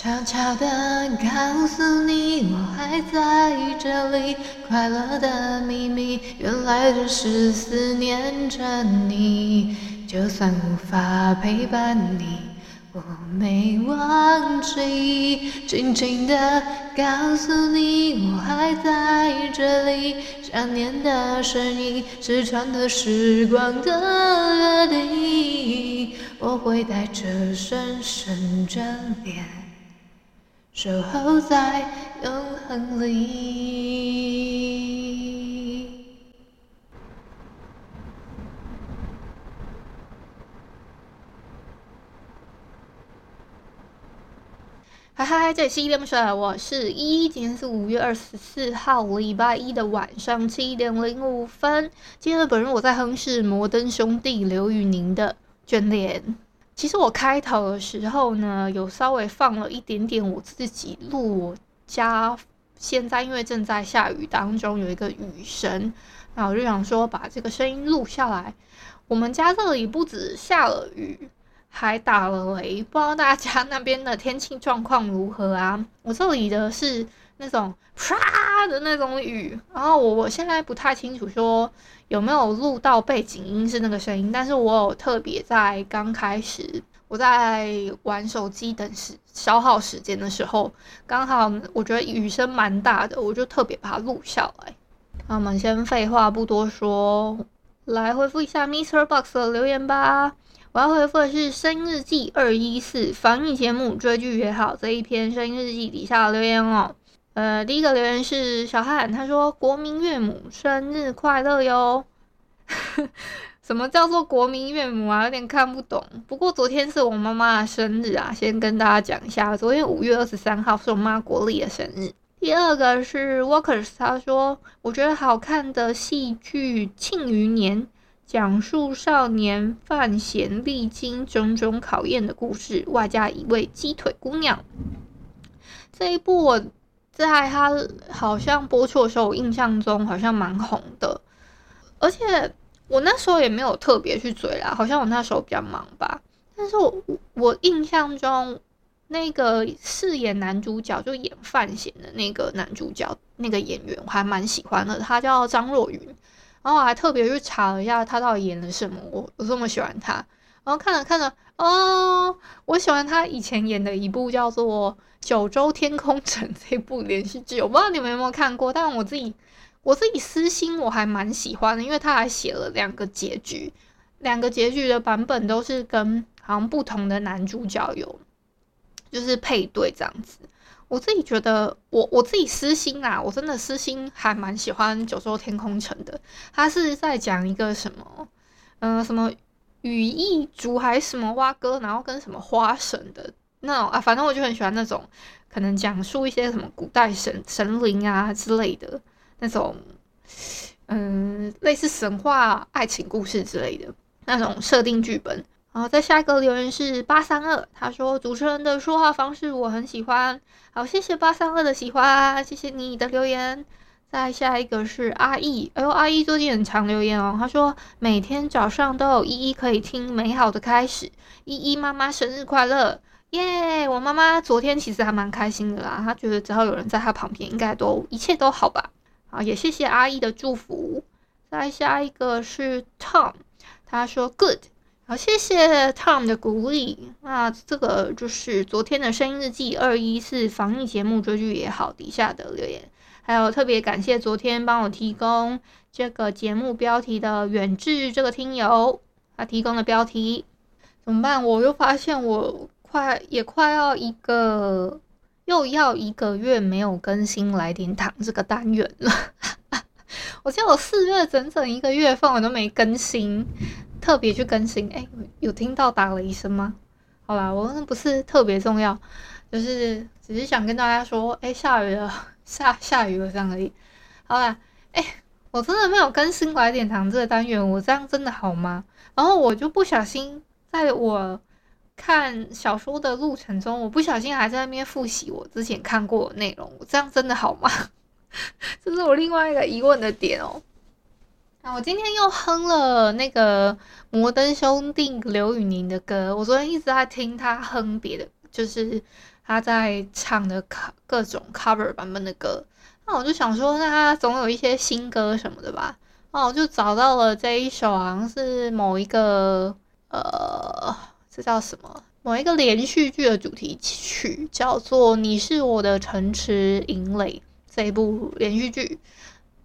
悄悄地告诉你，我还在这里。快乐的秘密，原来只是思念着你。就算无法陪伴你，我没忘记。轻轻地告诉你，我还在这里。想念的声音，是穿透时光的约定。我会带着深深眷恋。守候在永恒里。嗨嗨，这里是依依恋不舍，我是依依。今天是五月二十四号，礼拜一的晚上七点零五分。今天的本人我在哼是摩登兄弟刘宇宁的眷恋。其实我开头的时候呢，有稍微放了一点点我自己录我家，现在因为正在下雨当中，有一个雨声，那我就想说把这个声音录下来。我们家这里不止下了雨，还打了雷，不知道大家那边的天气状况如何啊？我这里的是那种啪的那种雨，然后我我现在不太清楚说。有没有录到背景音是那个声音？但是我有特别在刚开始我在玩手机等时消耗时间的时候，刚好我觉得雨声蛮大的，我就特别把它录下来。那我们先废话不多说，来回复一下 Mr. Box 的留言吧。我要回复的是《声音日记二一四》防疫节目追剧也好这一篇《声音日记》底下的留言哦。呃，第一个留言是小汉，他说：“国民岳母生日快乐哟！”什么叫做国民岳母啊？有点看不懂。不过昨天是我妈妈的生日啊，先跟大家讲一下，昨天五月二十三号是我妈国历的生日。第二个是 Walkers，他说：“我觉得好看的戏剧《庆余年》，讲述少年范闲历经种种考验的故事，外加一位鸡腿姑娘。”这一部我。在他好像播出的时候，我印象中好像蛮红的，而且我那时候也没有特别去追啦，好像我那时候比较忙吧。但是我我印象中那个饰演男主角就演范闲的那个男主角那个演员，我还蛮喜欢的，他叫张若昀。然后我还特别去查了一下他到底演了什么，我我这么喜欢他。然后看了看了，哦，我喜欢他以前演的一部叫做。九州天空城 这部连续剧，我不知道你们有没有看过，但我自己我自己私心我还蛮喜欢的，因为他还写了两个结局，两个结局的版本都是跟好像不同的男主角有就是配对这样子。我自己觉得，我我自己私心啊，我真的私心还蛮喜欢九州天空城的。他是在讲一个什么，嗯、呃，什么羽翼族还是什么蛙哥，然后跟什么花神的。那种啊，反正我就很喜欢那种，可能讲述一些什么古代神神灵啊之类的那种，嗯，类似神话爱情故事之类的那种设定剧本。然后在下一个留言是八三二，他说主持人的说话方式我很喜欢，好，谢谢八三二的喜欢，谢谢你的留言。再下一个是阿易，哎呦，阿易最近很常留言哦，他说每天早上都有依依可以听美好的开始，依依妈妈生日快乐。耶我妈妈昨天其实还蛮开心的啦，她觉得只要有人在她旁边，应该都一切都好吧。好，也谢谢阿姨的祝福。再下一个是 Tom，他说 Good。好，谢谢 Tom 的鼓励。那这个就是昨天的声音日记二一是防疫节目追剧也好底下的留言，还有特别感谢昨天帮我提供这个节目标题的远志这个听友，他提供的标题怎么办？我又发现我。快也快要一个，又要一个月没有更新来点糖这个单元了。我记得我四月整整一个月份我都没更新，特别去更新。哎、有听到打雷声吗？好吧，我不是特别重要，就是只是想跟大家说，哎、下雨了，下下雨了这样而已。好啦，哎、我真的没有更新拐点糖这个单元，我这样真的好吗？然后我就不小心在我看小说的路程中，我不小心还在那边复习我之前看过的内容，我这样真的好吗？这是我另外一个疑问的点哦。那我今天又哼了那个摩登兄弟刘宇宁的歌。我昨天一直在听他哼别的，就是他在唱的各种 cover 版本的歌。那我就想说，那他总有一些新歌什么的吧？那我就找到了这一首，好像是某一个呃，这叫什么？某一个连续剧的主题曲，叫做《你是我的城池营垒》这一部连续剧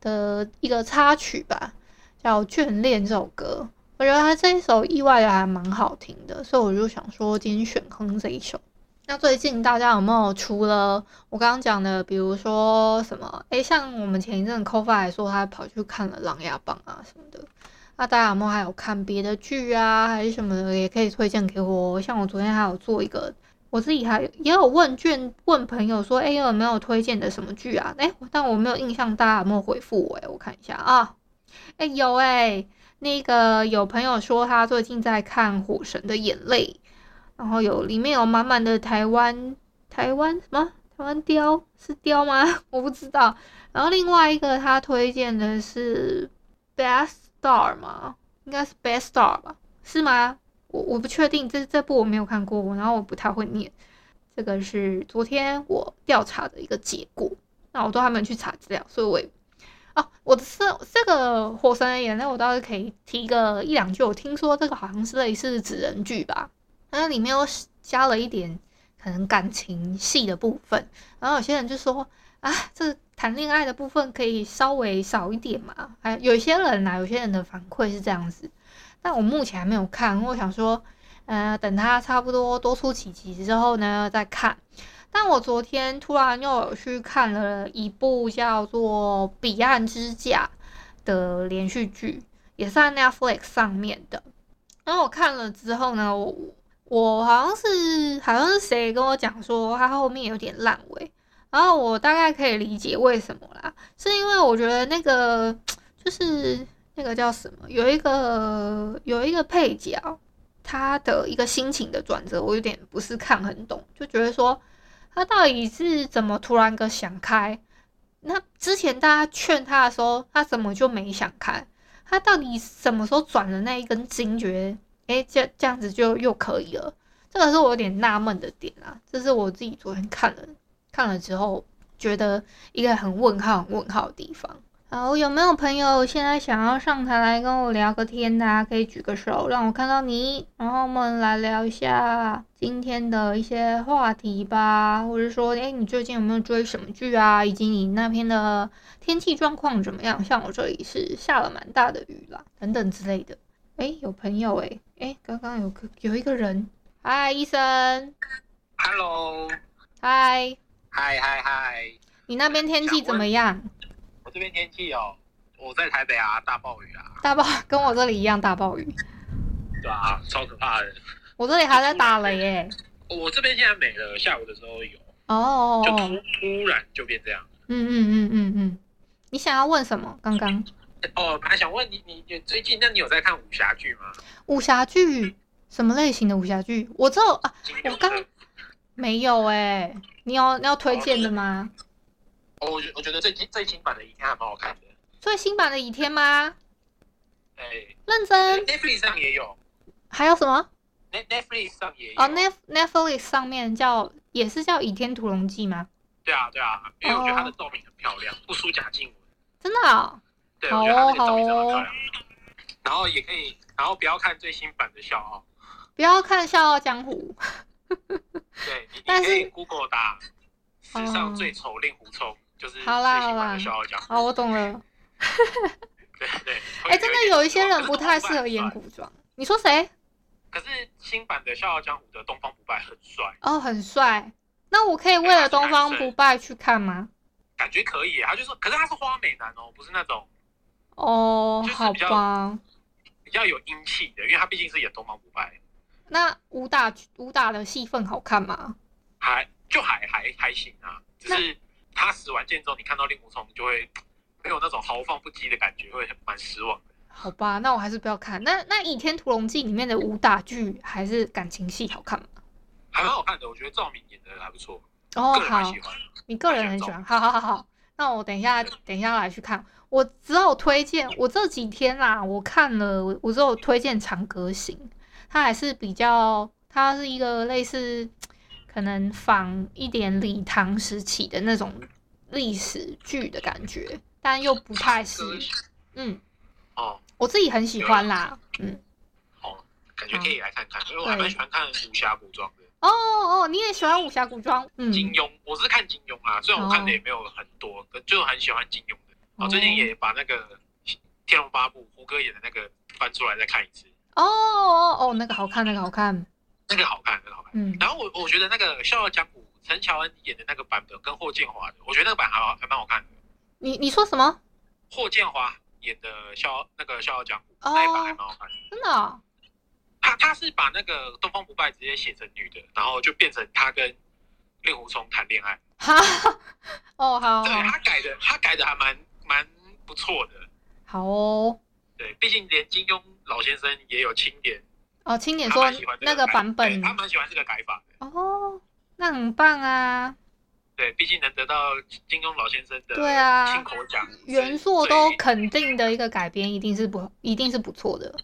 的一个插曲吧。叫《眷恋》这首歌，我觉得他这一首意外的还蛮好听的，所以我就想说今天选哼这一首。那最近大家有没有除了我刚刚讲的，比如说什么？诶，像我们前一阵 Cofa 来说，他跑去看了《琅琊榜》啊什么的。那大家有没有还有看别的剧啊，还是什么的，也可以推荐给我。像我昨天还有做一个，我自己还也有问卷问朋友说，诶，有没有推荐的什么剧啊？诶，但我没有印象，大家有没有回复我？诶，我看一下啊。哎、有哎、那个有朋友说他最近在看《火神的眼泪》，然后有里面有满满的台湾台湾什么台湾雕是雕吗？我不知道。然后另外一个他推荐的是《Best Star》吗？应该是《Best Star》吧？是吗？我我不确定，这这部我没有看过，然后我不太会念。这个是昨天我调查的一个结果，那我都还没有去查资料，所以我也。哦，我的是这个《火神的眼泪》，我倒是可以提个一两句。我听说这个好像是类似纸人剧吧，那里面又加了一点可能感情戏的部分。然后有些人就说啊，这谈恋爱的部分可以稍微少一点嘛。还有些人呐、啊，有些人的反馈是这样子。但我目前还没有看，我想说，呃，等它差不多多出几集之后呢，再看。但我昨天突然又有去看了一部叫做《彼岸之嫁》的连续剧，也是在 Netflix 上面的。然后我看了之后呢，我我好像是好像是谁跟我讲说他后面有点烂尾，然后我大概可以理解为什么啦，是因为我觉得那个就是那个叫什么，有一个有一个配角，他的一个心情的转折，我有点不是看很懂，就觉得说。他到底是怎么突然个想开？那之前大家劝他的时候，他怎么就没想开？他到底什么时候转了那一根筋，觉得诶，这这样子就又可以了？这个是我有点纳闷的点啊。这是我自己昨天看了看了之后，觉得一个很问号、很问号的地方。好，有没有朋友现在想要上台来跟我聊个天的啊？可以举个手，让我看到你。然后我们来聊一下今天的一些话题吧，或者说，诶，你最近有没有追什么剧啊？以及你那边的天气状况怎么样？像我这里是下了蛮大的雨啦，等等之类的。诶，有朋友诶，诶，刚刚有个有一个人，嗨，医生，Hello，嗨，嗨嗨嗨，你那边天气怎么样？我这边天气哦，我在台北啊，大暴雨啊，大暴跟我这里一样大暴雨，对啊，超可怕的。我这里还在打雷耶。我这边现在没了，下午的时候有。哦，就突突然就变这样。嗯嗯嗯嗯嗯，你想要问什么？刚刚？哦，还想问你，你你最近那你有在看武侠剧吗？武侠剧？什么类型的武侠剧？我这啊，我刚没有哎，你有你要推荐的吗？我我我觉得最近最新版的《倚天》还蛮好看的。最新版的《倚天》吗？哎，认真。Netflix 上也有。还有什么？Netflix 上也有。哦，Net Netflix 上面叫也是叫《倚天屠龙记》吗？对啊对啊，因为我觉得它的照片很漂亮，不输贾静雯。真的啊？对，我觉得它的照片很漂亮。然后也可以，然后不要看最新版的《笑傲》，不要看《笑傲江湖》。对，你可以 Google 打史上最丑令狐冲。就是好啦好啦，好，我懂了。对对，哎、欸，真的有一些人不太适合演古装。你说谁？可是新版的《笑傲江湖》的东方不败很帅哦，很帅。那我可以为了东方不败去看吗？感觉可以，他就是，可是他是花美男哦，不是那种哦，好吧，比较有英气的，因为他毕竟是演东方不败。那武打武打的戏份好看吗？还就还还还行啊，只是他使完剑之后，你看到令狐冲就会 没有那种豪放不羁的感觉，会很蛮失望的。好吧，那我还是不要看。那那《倚天屠龙记》里面的武打剧还是感情戏好看吗？还蛮好看的，我觉得赵敏演的还不错。哦，好，你个人很喜欢，好好好好。那我等一下，等一下来去看。我只有推荐，我这几天啦，我看了，我只有推荐《长歌行》，它还是比较，它是一个类似可能仿一点李唐时期的那种历史剧的感觉，但又不太是，嗯，哦，我自己很喜欢啦，嗯，哦，感觉可以来看看，因为我还蛮喜欢看武侠古装的。哦哦，你也喜欢武侠古装？嗯，金庸，我是看金庸啊，虽然我看的也没有很多，可就很喜欢金庸的。我最近也把那个《天龙八部》胡歌演的那个翻出来再看一次。哦哦哦，那个好看，那个好看，那个好看，那个好看。嗯。然后我我觉得那个《笑傲江湖》陈乔恩演的那个版本跟霍建华的，我觉得那个版还好，还蛮好看的。你你说什么？霍建华演的笑那个《笑傲江湖》那一版还蛮好看的。真的哦？他他是把那个东方不败直接写成女的，然后就变成他跟令狐冲谈恋爱。哈哦好。对，他改的，他改的还蛮。蛮不错的，好哦。对，毕竟连金庸老先生也有钦点哦，钦点说那个版本，他蛮喜欢这个改法的哦，那很棒啊。对，毕竟能得到金庸老先生的对啊亲口讲，原作都肯定的一个改编，一定是不一定是不错的。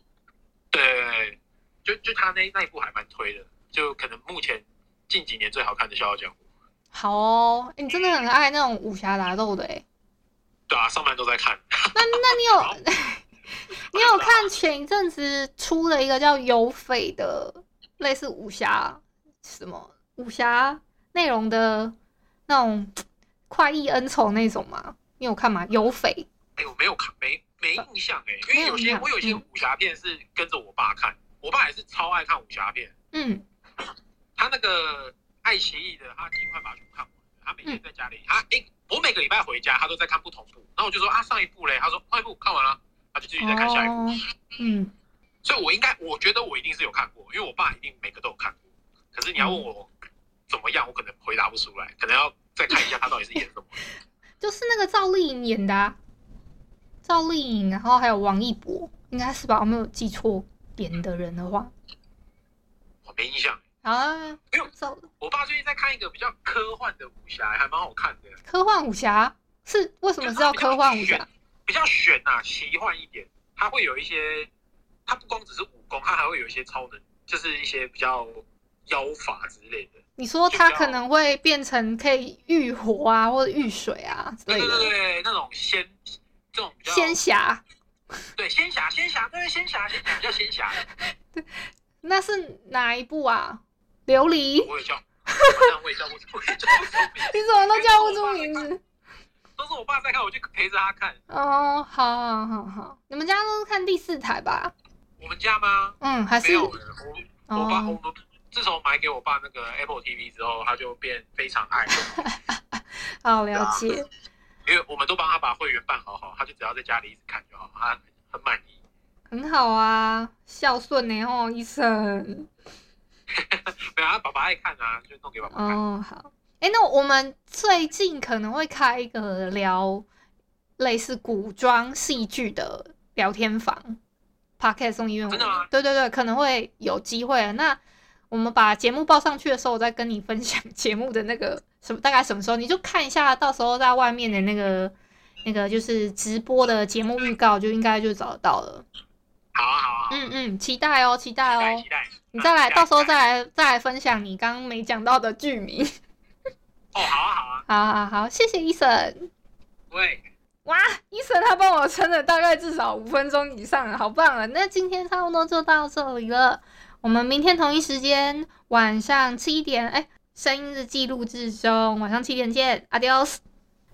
对，就就他那那一部还蛮推的，就可能目前近几年最好看的《笑傲江湖》。好哦，欸，你真的很爱那种武侠打斗的哎。对啊，上班都在看。那那你有 你有看前一阵子出了一个叫《有匪》的类似武侠什么武侠内容的那种快意恩仇那种吗？你有看吗？有匪？哎、欸，我没有看，没没印象哎、欸，因为有些有我有些武侠片是跟着我爸看，嗯、我爸也是超爱看武侠片。嗯，他那个爱奇艺的，他尽快把它全部看完。他每天在家里，他哎、欸。我每个礼拜回家，他都在看不同部，然后我就说啊，上一部嘞，他说上一部看完了，他就继续在看下一部。哦、嗯，所以我应该，我觉得我一定是有看过，因为我爸一定每个都有看过。可是你要问我怎么样，我可能回答不出来，可能要再看一下他到底是演什么。就是那个赵丽颖演的、啊，赵丽颖，然后还有王一博，应该是吧？我没有记错演的人的话，我没印象。啊，没有，我爸最近在看一个比较科幻的武侠，还蛮好看的。科幻武侠是为什么是叫科幻武侠？比较玄呐、啊，奇幻一点。它会有一些，它不光只是武功，它还会有一些超能，就是一些比较妖法之类的。你说它可能会变成可以御火啊，或者御水啊之类的。对对对，那种仙，这种比较仙侠。对，仙侠，仙侠，对，仙侠，仙侠，叫仙侠。对，那是哪一部啊？琉璃，我也叫，我也叫不出，叫不出名字。你怎么都叫不出名字？都是我爸在看，我就陪着他看。哦，好，好，好，好。你们家都是看第四台吧？我们家吗？嗯，还是没有。我我爸，我们自从买给我爸那个 Apple TV 之后，他就变非常爱。好了解。因为我们都帮他把会员办好好，他就只要在家里一直看就好，他很满意。很好啊，孝顺呢哦，医生。没有啊，爸爸爱看啊，就弄给爸爸看。哦，好。哎，那我们最近可能会开一个聊类似古装戏剧的聊天房，Podcast 送医院。真的吗？对对对，可能会有机会。那我们把节目报上去的时候，我再跟你分享节目的那个什么，大概什么时候，你就看一下，到时候在外面的那个那个就是直播的节目预告，就应该就找得到了。好啊，好啊。嗯嗯，期待哦，期待哦。期待。你再来，到时候再来，再来分享你刚刚没讲到的剧名。哦，好啊，好啊，好好好，谢谢医生。喂，哇，医生他帮我撑了大概至少五分钟以上，好棒啊！那今天差不多就到这里了，我们明天同一时间晚上七点，哎，声音日记录之中，晚上七点见，Adios。